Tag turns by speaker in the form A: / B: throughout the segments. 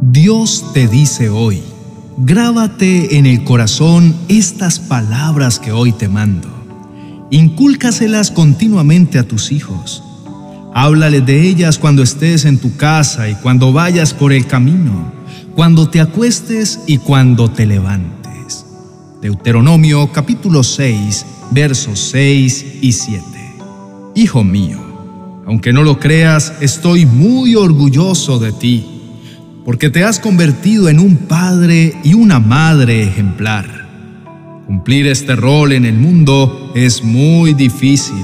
A: Dios te dice hoy, grábate en el corazón estas palabras que hoy te mando. Incúlcaselas continuamente a tus hijos. Háblale de ellas cuando estés en tu casa y cuando vayas por el camino, cuando te acuestes y cuando te levantes. Deuteronomio capítulo 6, versos 6 y 7. Hijo mío, aunque no lo creas, estoy muy orgulloso de ti porque te has convertido en un padre y una madre ejemplar. Cumplir este rol en el mundo es muy difícil.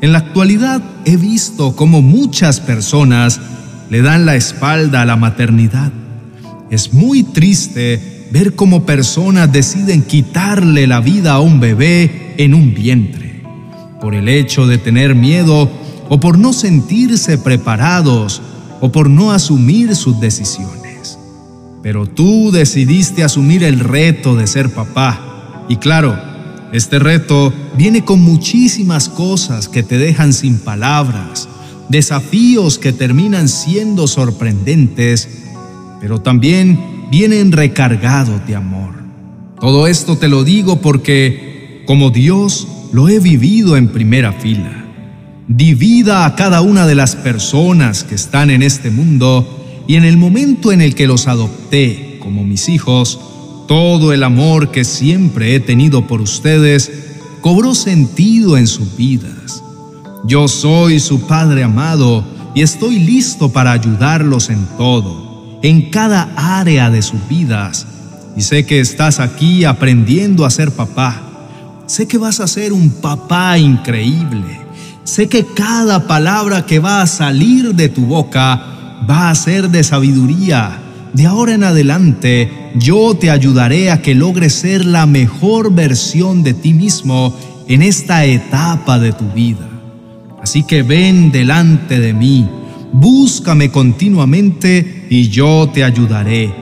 A: En la actualidad he visto cómo muchas personas le dan la espalda a la maternidad. Es muy triste ver cómo personas deciden quitarle la vida a un bebé en un vientre, por el hecho de tener miedo o por no sentirse preparados o por no asumir sus decisiones. Pero tú decidiste asumir el reto de ser papá. Y claro, este reto viene con muchísimas cosas que te dejan sin palabras, desafíos que terminan siendo sorprendentes, pero también vienen recargados de amor. Todo esto te lo digo porque, como Dios, lo he vivido en primera fila. Divida a cada una de las personas que están en este mundo y en el momento en el que los adopté como mis hijos, todo el amor que siempre he tenido por ustedes cobró sentido en sus vidas. Yo soy su Padre amado y estoy listo para ayudarlos en todo, en cada área de sus vidas. Y sé que estás aquí aprendiendo a ser papá. Sé que vas a ser un papá increíble Sé que cada palabra que va a salir de tu boca va a ser de sabiduría. De ahora en adelante, yo te ayudaré a que logres ser la mejor versión de ti mismo en esta etapa de tu vida. Así que ven delante de mí, búscame continuamente y yo te ayudaré.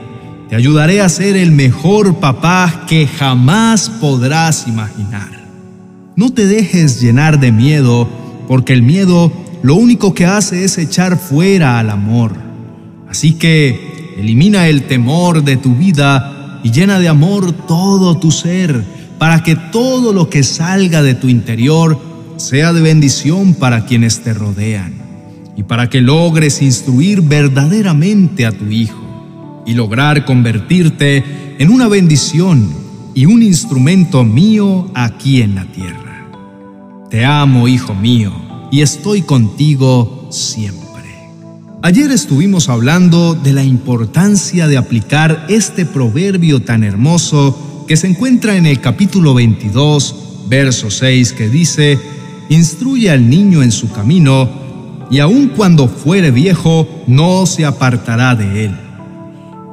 A: Te ayudaré a ser el mejor papá que jamás podrás imaginar. No te dejes llenar de miedo porque el miedo lo único que hace es echar fuera al amor. Así que elimina el temor de tu vida y llena de amor todo tu ser, para que todo lo que salga de tu interior sea de bendición para quienes te rodean, y para que logres instruir verdaderamente a tu hijo y lograr convertirte en una bendición y un instrumento mío aquí en la tierra. Te amo, hijo mío, y estoy contigo siempre. Ayer estuvimos hablando de la importancia de aplicar este proverbio tan hermoso que se encuentra en el capítulo 22, verso 6, que dice, Instruye al niño en su camino, y aun cuando fuere viejo, no se apartará de él.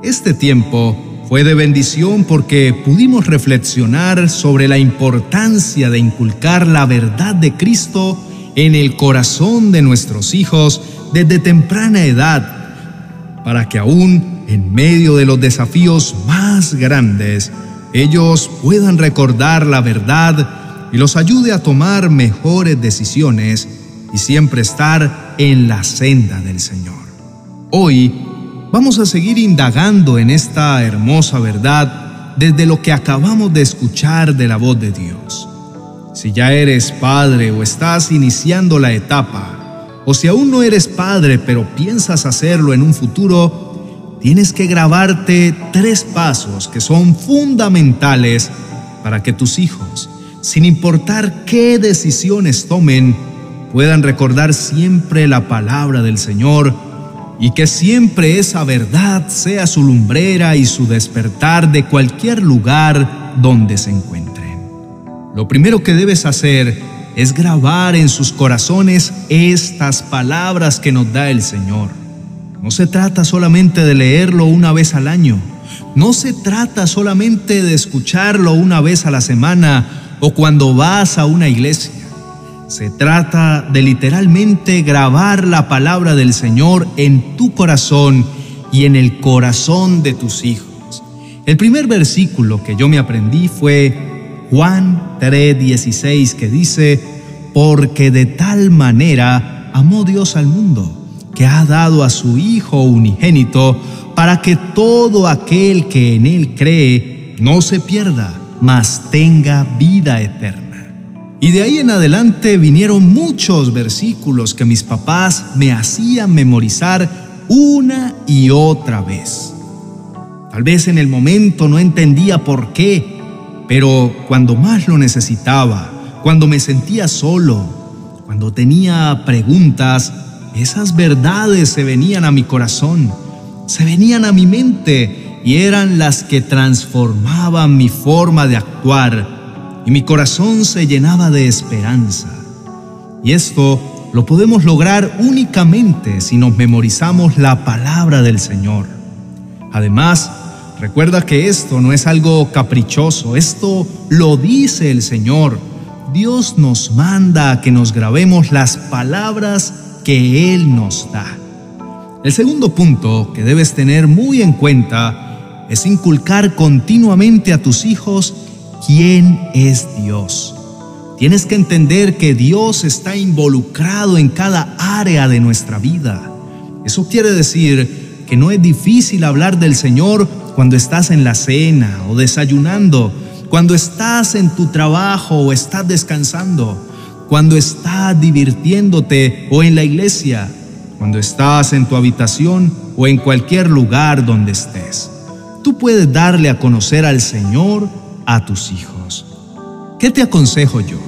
A: Este tiempo fue de bendición porque pudimos reflexionar sobre la importancia de inculcar la verdad de Cristo en el corazón de nuestros hijos desde temprana edad, para que aún en medio de los desafíos más grandes, ellos puedan recordar la verdad y los ayude a tomar mejores decisiones y siempre estar en la senda del Señor. Hoy Vamos a seguir indagando en esta hermosa verdad desde lo que acabamos de escuchar de la voz de Dios. Si ya eres padre o estás iniciando la etapa, o si aún no eres padre pero piensas hacerlo en un futuro, tienes que grabarte tres pasos que son fundamentales para que tus hijos, sin importar qué decisiones tomen, puedan recordar siempre la palabra del Señor y que siempre esa verdad sea su lumbrera y su despertar de cualquier lugar donde se encuentren. Lo primero que debes hacer es grabar en sus corazones estas palabras que nos da el Señor. No se trata solamente de leerlo una vez al año, no se trata solamente de escucharlo una vez a la semana o cuando vas a una iglesia. Se trata de literalmente grabar la palabra del Señor en tu corazón y en el corazón de tus hijos. El primer versículo que yo me aprendí fue Juan 3:16 que dice, porque de tal manera amó Dios al mundo, que ha dado a su Hijo unigénito para que todo aquel que en Él cree no se pierda, mas tenga vida eterna. Y de ahí en adelante vinieron muchos versículos que mis papás me hacían memorizar una y otra vez. Tal vez en el momento no entendía por qué, pero cuando más lo necesitaba, cuando me sentía solo, cuando tenía preguntas, esas verdades se venían a mi corazón, se venían a mi mente y eran las que transformaban mi forma de actuar y mi corazón se llenaba de esperanza. Y esto lo podemos lograr únicamente si nos memorizamos la palabra del Señor. Además, recuerda que esto no es algo caprichoso, esto lo dice el Señor. Dios nos manda a que nos grabemos las palabras que Él nos da. El segundo punto que debes tener muy en cuenta es inculcar continuamente a tus hijos quién es Dios. Tienes que entender que Dios está involucrado en cada área de nuestra vida. Eso quiere decir que no es difícil hablar del Señor cuando estás en la cena o desayunando, cuando estás en tu trabajo o estás descansando, cuando estás divirtiéndote o en la iglesia, cuando estás en tu habitación o en cualquier lugar donde estés. Tú puedes darle a conocer al Señor a tus hijos. ¿Qué te aconsejo yo?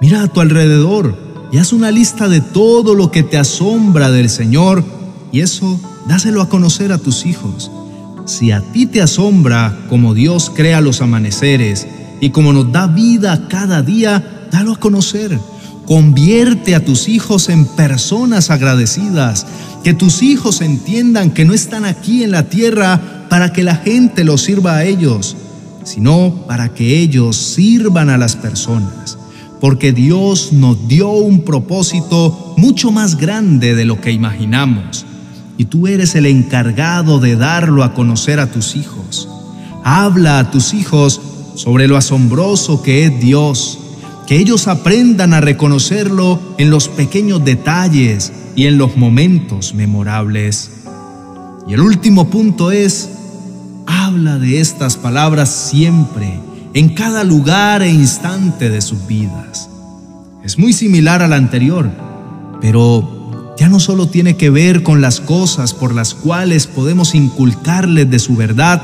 A: Mira a tu alrededor y haz una lista de todo lo que te asombra del Señor y eso dáselo a conocer a tus hijos. Si a ti te asombra como Dios crea los amaneceres y como nos da vida cada día, dalo a conocer. Convierte a tus hijos en personas agradecidas, que tus hijos entiendan que no están aquí en la tierra para que la gente los sirva a ellos, sino para que ellos sirvan a las personas, porque Dios nos dio un propósito mucho más grande de lo que imaginamos, y tú eres el encargado de darlo a conocer a tus hijos. Habla a tus hijos sobre lo asombroso que es Dios, que ellos aprendan a reconocerlo en los pequeños detalles y en los momentos memorables. Y el último punto es, habla de estas palabras siempre, en cada lugar e instante de sus vidas. Es muy similar al anterior, pero ya no solo tiene que ver con las cosas por las cuales podemos inculcarles de su verdad,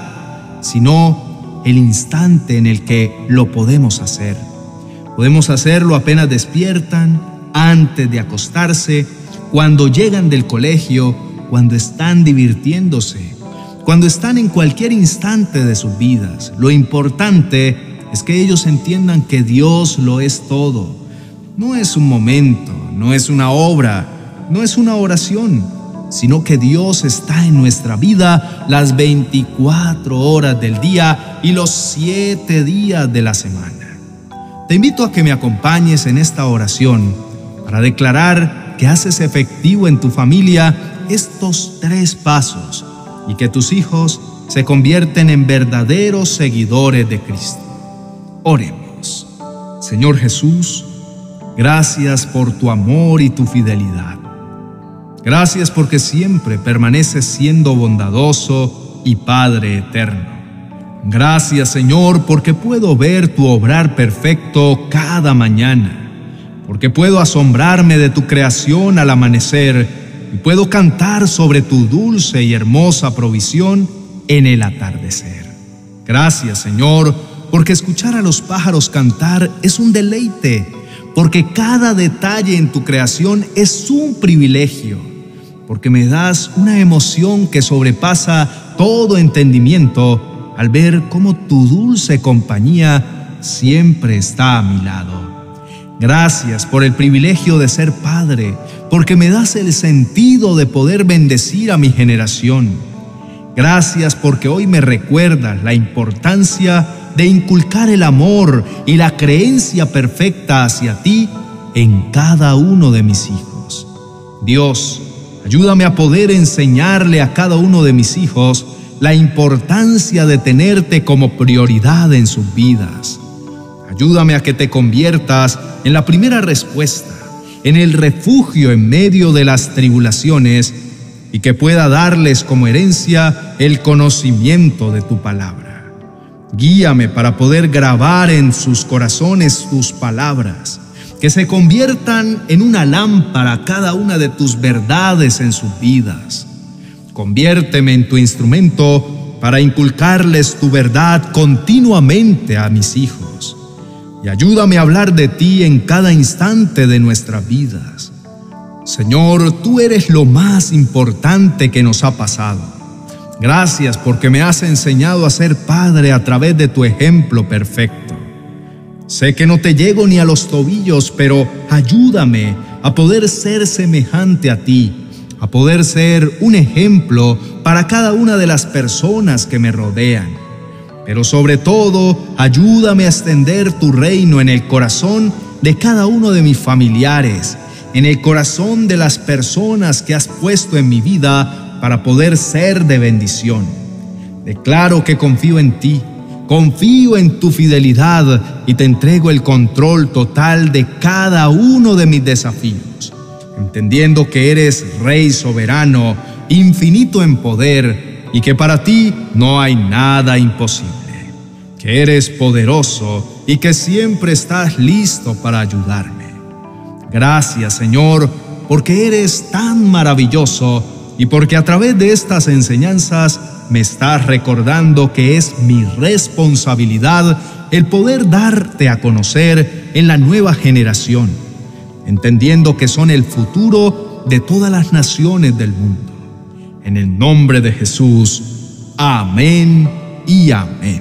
A: sino el instante en el que lo podemos hacer. Podemos hacerlo apenas despiertan, antes de acostarse, cuando llegan del colegio, cuando están divirtiéndose, cuando están en cualquier instante de sus vidas. Lo importante es que ellos entiendan que Dios lo es todo. No es un momento, no es una obra, no es una oración, sino que Dios está en nuestra vida las 24 horas del día y los 7 días de la semana. Te invito a que me acompañes en esta oración para declarar que haces efectivo en tu familia estos tres pasos y que tus hijos se convierten en verdaderos seguidores de Cristo. Oremos. Señor Jesús, gracias por tu amor y tu fidelidad. Gracias porque siempre permaneces siendo bondadoso y Padre eterno. Gracias Señor porque puedo ver tu obrar perfecto cada mañana, porque puedo asombrarme de tu creación al amanecer y puedo cantar sobre tu dulce y hermosa provisión en el atardecer. Gracias, Señor, porque escuchar a los pájaros cantar es un deleite, porque cada detalle en tu creación es un privilegio, porque me das una emoción que sobrepasa todo entendimiento al ver cómo tu dulce compañía siempre está a mi lado. Gracias por el privilegio de ser padre, porque me das el sentido de poder bendecir a mi generación. Gracias porque hoy me recuerdas la importancia de inculcar el amor y la creencia perfecta hacia ti en cada uno de mis hijos. Dios, ayúdame a poder enseñarle a cada uno de mis hijos la importancia de tenerte como prioridad en sus vidas. Ayúdame a que te conviertas en la primera respuesta, en el refugio en medio de las tribulaciones, y que pueda darles como herencia el conocimiento de tu palabra. Guíame para poder grabar en sus corazones tus palabras, que se conviertan en una lámpara cada una de tus verdades en sus vidas. Conviérteme en tu instrumento para inculcarles tu verdad continuamente a mis hijos. Y ayúdame a hablar de ti en cada instante de nuestras vidas Señor, tú eres lo más importante que nos ha pasado. Gracias porque me has enseñado a ser padre a través de tu ejemplo perfecto. Sé que no te llego ni a los tobillos, pero ayúdame a poder ser semejante a ti, a poder ser un ejemplo para cada una de las personas que me rodean. Pero sobre todo, ayúdame a extender tu reino en el corazón de cada uno de mis familiares en el corazón de las personas que has puesto en mi vida para poder ser de bendición. Declaro que confío en ti, confío en tu fidelidad y te entrego el control total de cada uno de mis desafíos, entendiendo que eres Rey soberano, infinito en poder y que para ti no hay nada imposible, que eres poderoso y que siempre estás listo para ayudarme. Gracias Señor, porque eres tan maravilloso y porque a través de estas enseñanzas me estás recordando que es mi responsabilidad el poder darte a conocer en la nueva generación, entendiendo que son el futuro de todas las naciones del mundo. En el nombre de Jesús, amén y amén.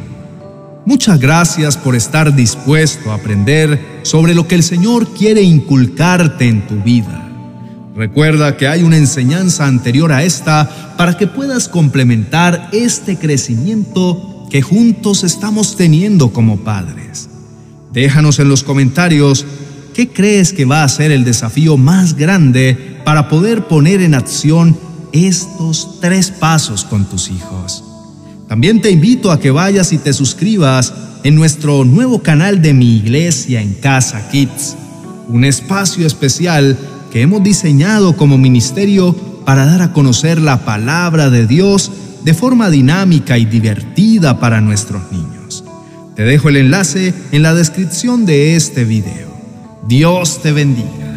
A: Muchas gracias por estar dispuesto a aprender sobre lo que el Señor quiere inculcarte en tu vida. Recuerda que hay una enseñanza anterior a esta para que puedas complementar este crecimiento que juntos estamos teniendo como padres. Déjanos en los comentarios qué crees que va a ser el desafío más grande para poder poner en acción estos tres pasos con tus hijos. También te invito a que vayas y te suscribas en nuestro nuevo canal de Mi Iglesia en Casa Kids, un espacio especial que hemos diseñado como ministerio para dar a conocer la palabra de Dios de forma dinámica y divertida para nuestros niños. Te dejo el enlace en la descripción de este video. Dios te bendiga.